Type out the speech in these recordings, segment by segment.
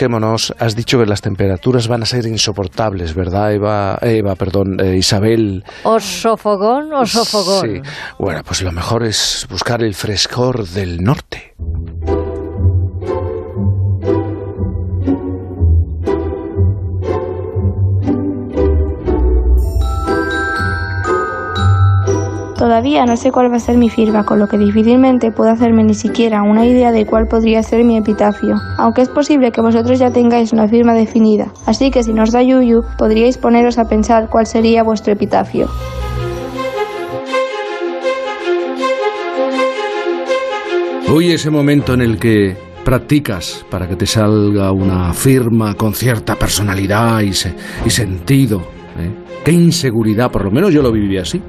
refresquémonos. Has dicho que las temperaturas van a ser insoportables, ¿verdad, Eva? Eva, perdón, eh, Isabel. ¿O sofogón o sofogón? Sí. Bueno, pues lo mejor es buscar el frescor del norte. Todavía no sé cuál va a ser mi firma, con lo que difícilmente puedo hacerme ni siquiera una idea de cuál podría ser mi epitafio, aunque es posible que vosotros ya tengáis una firma definida, así que si nos da yuyu, podríais poneros a pensar cuál sería vuestro epitafio. Hoy ese momento en el que practicas para que te salga una firma con cierta personalidad y, sentido. ¿eh? Qué inseguridad, por lo menos yo lo viví así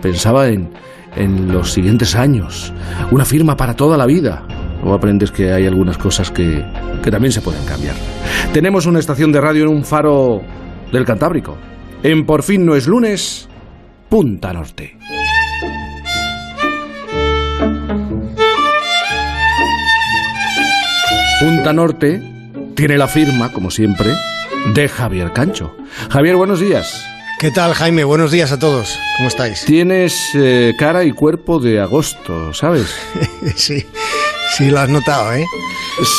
pensaba en, en los siguientes años, una firma para toda la vida. O aprendes que hay algunas cosas que, que también se pueden cambiar. Tenemos una estación de radio en un faro del Cantábrico. En Por fin no es lunes, Punta Norte. Punta Norte tiene la firma, como siempre, de Javier Cancho. Javier, buenos días. ¿Qué tal, Jaime? Buenos días a todos. ¿Cómo estáis? Tienes eh, cara y cuerpo de agosto, ¿sabes? sí, sí, lo has notado, ¿eh?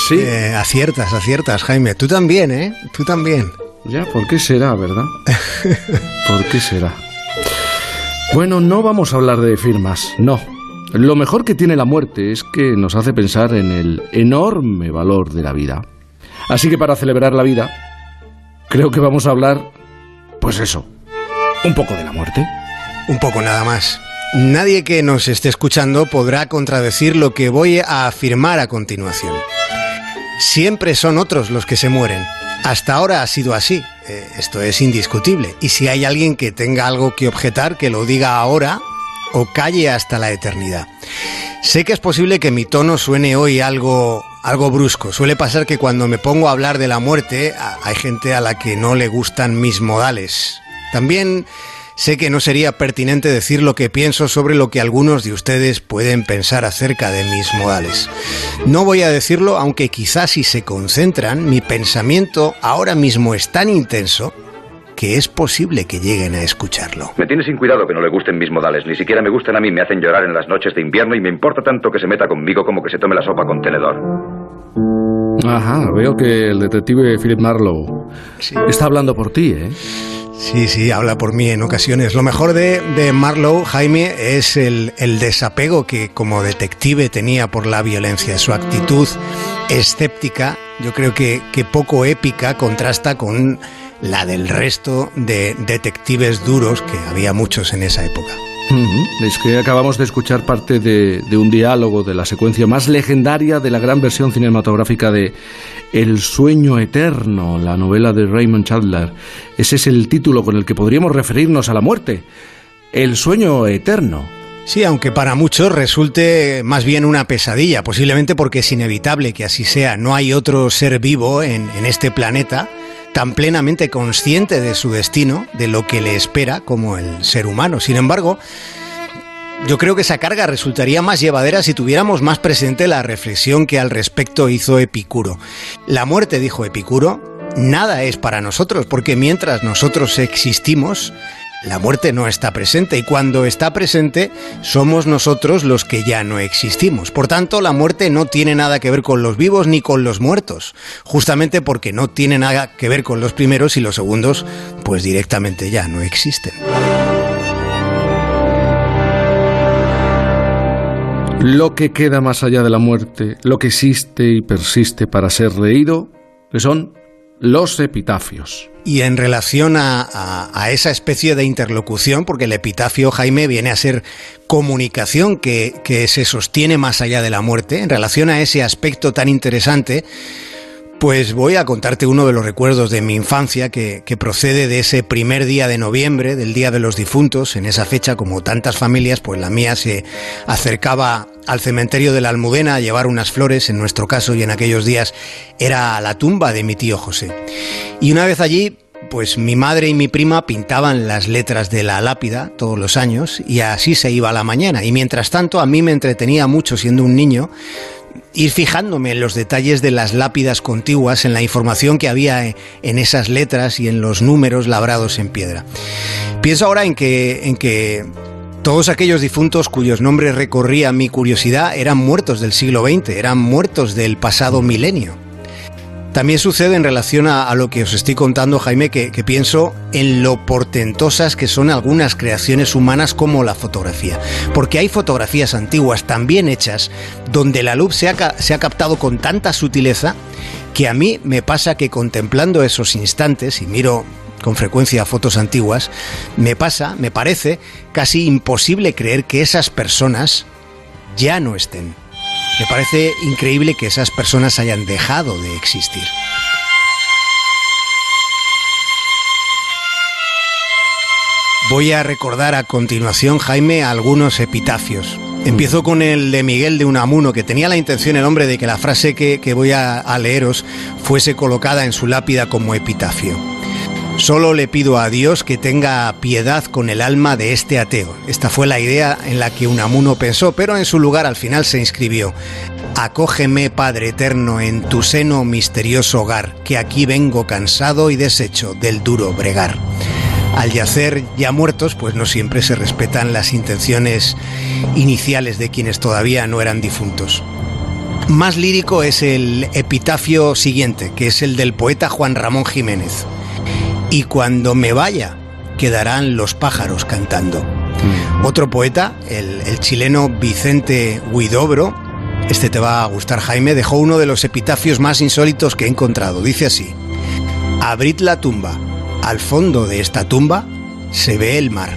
Sí. Eh, aciertas, aciertas, Jaime. Tú también, ¿eh? Tú también. Ya, ¿por qué será, verdad? ¿Por qué será? Bueno, no vamos a hablar de firmas, no. Lo mejor que tiene la muerte es que nos hace pensar en el enorme valor de la vida. Así que para celebrar la vida, creo que vamos a hablar, pues eso, un poco de la muerte. Un poco nada más. Nadie que nos esté escuchando podrá contradecir lo que voy a afirmar a continuación. Siempre son otros los que se mueren. Hasta ahora ha sido así. Eh, esto es indiscutible. Y si hay alguien que tenga algo que objetar, que lo diga ahora o calle hasta la eternidad. Sé que es posible que mi tono suene hoy algo, algo brusco. Suele pasar que cuando me pongo a hablar de la muerte hay gente a la que no le gustan mis modales. También sé que no sería pertinente decir lo que pienso sobre lo que algunos de ustedes pueden pensar acerca de mis modales. No voy a decirlo, aunque quizás si se concentran, mi pensamiento ahora mismo es tan intenso que es posible que lleguen a escucharlo. Me tiene sin cuidado que no le gusten mis modales. Ni siquiera me gustan a mí, me hacen llorar en las noches de invierno y me importa tanto que se meta conmigo como que se tome la sopa con tenedor. Ajá, veo que el detective Philip Marlowe está hablando por ti, ¿eh? Sí, sí, habla por mí en ocasiones. Lo mejor de, de Marlowe, Jaime, es el, el, desapego que como detective tenía por la violencia. Su actitud escéptica, yo creo que, que poco épica, contrasta con la del resto de detectives duros, que había muchos en esa época. Es que acabamos de escuchar parte de, de, un diálogo de la secuencia más legendaria de la gran versión cinematográfica de El sueño eterno, la novela de Raymond Chandler. Ese es el título con el que podríamos referirnos a la muerte. El sueño eterno. Sí, aunque para muchos resulte más bien una pesadilla, posiblemente porque es inevitable que así sea. No hay otro ser vivo en, en este planeta tan plenamente consciente de su destino, de lo que le espera como el ser humano. Sin embargo, yo creo que esa carga resultaría más llevadera si tuviéramos más presente la reflexión que al respecto hizo Epicuro. La muerte, dijo Epicuro, nada es para nosotros, porque mientras nosotros existimos, la muerte no está presente y cuando está presente somos nosotros los que ya no existimos. Por tanto, la muerte no tiene nada que ver con los vivos ni con los muertos, justamente porque no tiene nada que ver con los primeros y los segundos, pues directamente ya no existen. Lo que queda más allá de la muerte, lo que existe y persiste para ser reído, que son los epitafios. Y en relación a, esa especie de interlocución, porque el epitafio, Jaime, viene a ser comunicación que se sostiene más allá de la muerte, en relación a ese aspecto tan interesante, pues voy a contarte uno de los recuerdos de mi infancia que, procede de ese primer día de noviembre, del Día de los Difuntos. En esa fecha, como tantas familias, pues la mía se acercaba al cementerio de la Almudena a llevar unas flores, en nuestro caso y en aquellos días era la tumba de mi tío José. Y una vez allí, pues mi madre y mi prima pintaban las letras de la lápida todos los años y así se iba a la mañana. Y mientras tanto a mí me entretenía mucho siendo un niño ir fijándome en los detalles de las lápidas contiguas, en la información que había en esas letras y en los números labrados en piedra. Pienso ahora en que, en que todos aquellos difuntos cuyos nombres recorría mi curiosidad eran muertos del siglo XX, eran muertos del pasado milenio. También sucede en relación a, lo que os estoy contando, Jaime, que, pienso en lo portentosas que son algunas creaciones humanas como la fotografía. Porque hay fotografías antiguas también hechas donde la luz se ha, se ha captado con tanta sutileza que a mí me pasa que contemplando esos instantes, y miro con frecuencia fotos antiguas, me pasa, me parece casi imposible creer que esas personas ya no estén. Me parece increíble que esas personas hayan dejado de existir. Voy a recordar a continuación, Jaime, algunos epitafios. Empiezo con el de Miguel de Unamuno, que tenía la intención el hombre de que la frase que, voy a leeros fuese colocada en su lápida como epitafio. Solo le pido a Dios que tenga piedad con el alma de este ateo. Esta fue la idea en la que Unamuno pensó, pero en su lugar al final se inscribió. Acógeme, Padre Eterno, en tu seno misterioso hogar, que aquí vengo cansado y deshecho del duro bregar. Al yacer ya muertos, pues no siempre se respetan las intenciones iniciales de quienes todavía no eran difuntos. Más lírico es el epitafio siguiente, que es el del poeta Juan Ramón Jiménez y cuando me vaya quedarán los pájaros cantando. Mm. Otro poeta, el, chileno Vicente Huidobro, este te va a gustar Jaime, dejó uno de los epitafios más insólitos que he encontrado. Dice así, abrid la tumba, al fondo de esta tumba se ve el mar.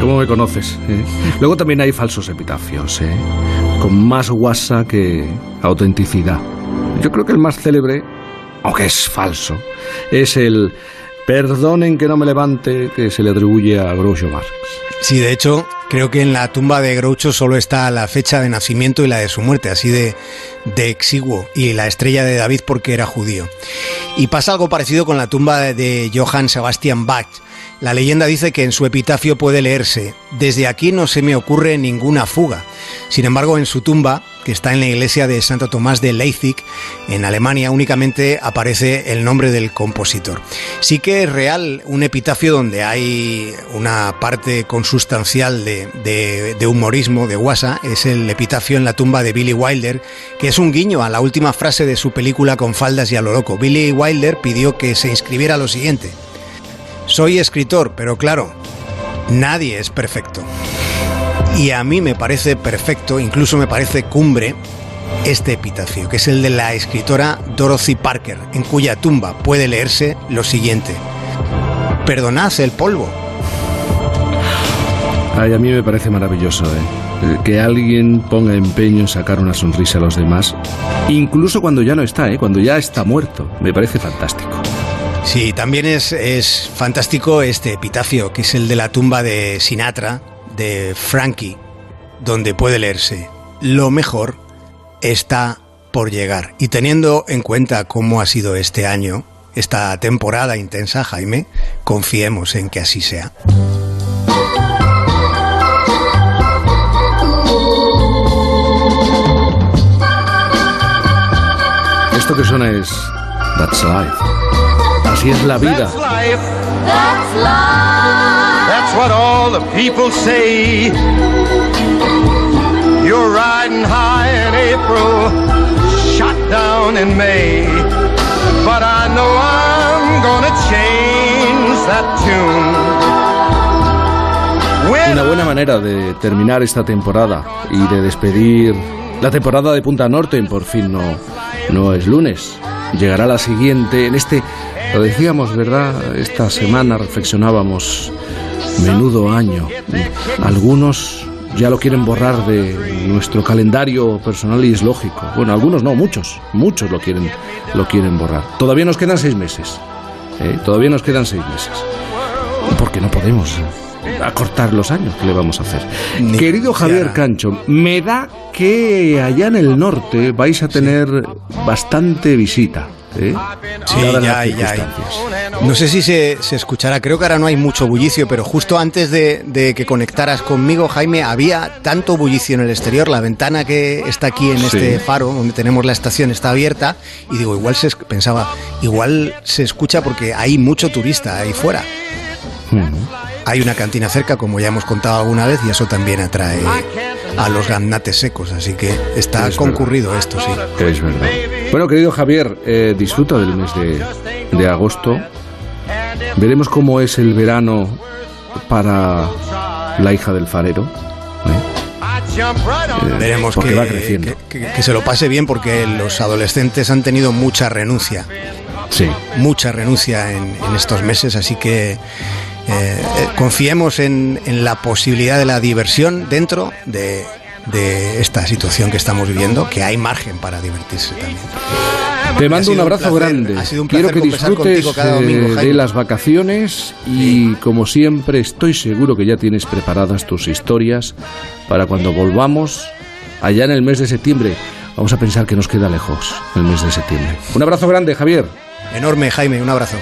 ¿Cómo me conoces? Eh? Luego también hay falsos epitafios, ¿eh? con más guasa que autenticidad. Yo creo que el más célebre aunque es falso, es el perdonen que no me levante que se le atribuye a Groucho Marx. Sí, de hecho, creo que en la tumba de Groucho solo está la fecha de nacimiento y la de su muerte, así de, de exiguo, y la estrella de David porque era judío. Y pasa algo parecido con la tumba de Johann Sebastian Bach. La leyenda dice que en su epitafio puede leerse, desde aquí no se me ocurre ninguna fuga. Sin embargo, en su tumba que está en la iglesia de Santo Tomás de Leipzig, en Alemania, únicamente aparece el nombre del compositor. Sí que es real un epitafio donde hay una parte consustancial de, de humorismo, de guasa, es el epitafio en la tumba de Billy Wilder, que es un guiño a la última frase de su película Con faldas y a lo loco. Billy Wilder pidió que se inscribiera lo siguiente. Soy escritor, pero claro, nadie es perfecto. Y a mí me parece perfecto, incluso me parece cumbre, este epitafio, que es el de la escritora Dorothy Parker, en cuya tumba puede leerse lo siguiente. Perdonad el polvo. Ay, a mí me parece maravilloso, ¿eh? Que alguien ponga empeño en sacar una sonrisa a los demás, incluso cuando ya no está, ¿eh? cuando ya está muerto. Me parece fantástico. Sí, también es, es fantástico este epitafio, que es el de la tumba de Sinatra, de Frankie, donde puede leerse, lo mejor está por llegar. Y teniendo en cuenta cómo ha sido este año, esta temporada intensa, Jaime, confiemos en que así sea. Esto que suena es That's Life. Así es la vida. That's life. That's what all the people say. You're riding high in April, shot down in May. But I know I'm gonna change that tune. Una buena manera de terminar esta temporada y de despedir la temporada de Punta Norte, por fin no, no es lunes. Llegará la siguiente. En este, lo decíamos, ¿verdad? Esta semana reflexionábamos Menudo año. Algunos ya lo quieren borrar de nuestro calendario personal y es lógico. Bueno, algunos no, muchos, muchos lo quieren, lo quieren borrar. Todavía nos quedan seis meses. ¿eh? Todavía nos quedan seis meses. Porque no podemos acortar los años, ¿qué le vamos a hacer? Querido Javier Cancho, me da que allá en el norte vais a tener bastante visita. ¿Eh? Sí, ya hay, ya hay. No sé si se, se, escuchará, creo que ahora no hay mucho bullicio, pero justo antes de, de, que conectaras conmigo, Jaime, había tanto bullicio en el exterior, la ventana que está aquí en sí. este faro, donde tenemos la estación, está abierta, y digo, igual se pensaba, igual se escucha porque hay mucho turista ahí fuera. Uh -huh. Hay una cantina cerca, como ya hemos contado alguna vez, y eso también atrae a los ganates secos, así que está es concurrido verdad. esto, sí. Es verdad. Bueno, querido Javier, eh, disfruta del mes de, de agosto. Veremos cómo es el verano para la hija del farero. ¿eh? Eh, Veremos que, va creciendo. Que, que, que, se lo pase bien porque los adolescentes han tenido mucha renuncia. Sí. Mucha renuncia en, en estos meses, así que eh, confiemos en, en, la posibilidad de la diversión dentro de, de, esta situación que estamos viviendo, que hay margen para divertirse también. Te mando un abrazo un grande. Ha sido un Quiero que disfrutes domingo, de las vacaciones y, sí. como siempre, estoy seguro que ya tienes preparadas tus historias para cuando volvamos allá en el mes de septiembre. Vamos a pensar que nos queda lejos el mes de septiembre. Un abrazo grande, Javier. Enorme, Jaime, un abrazo.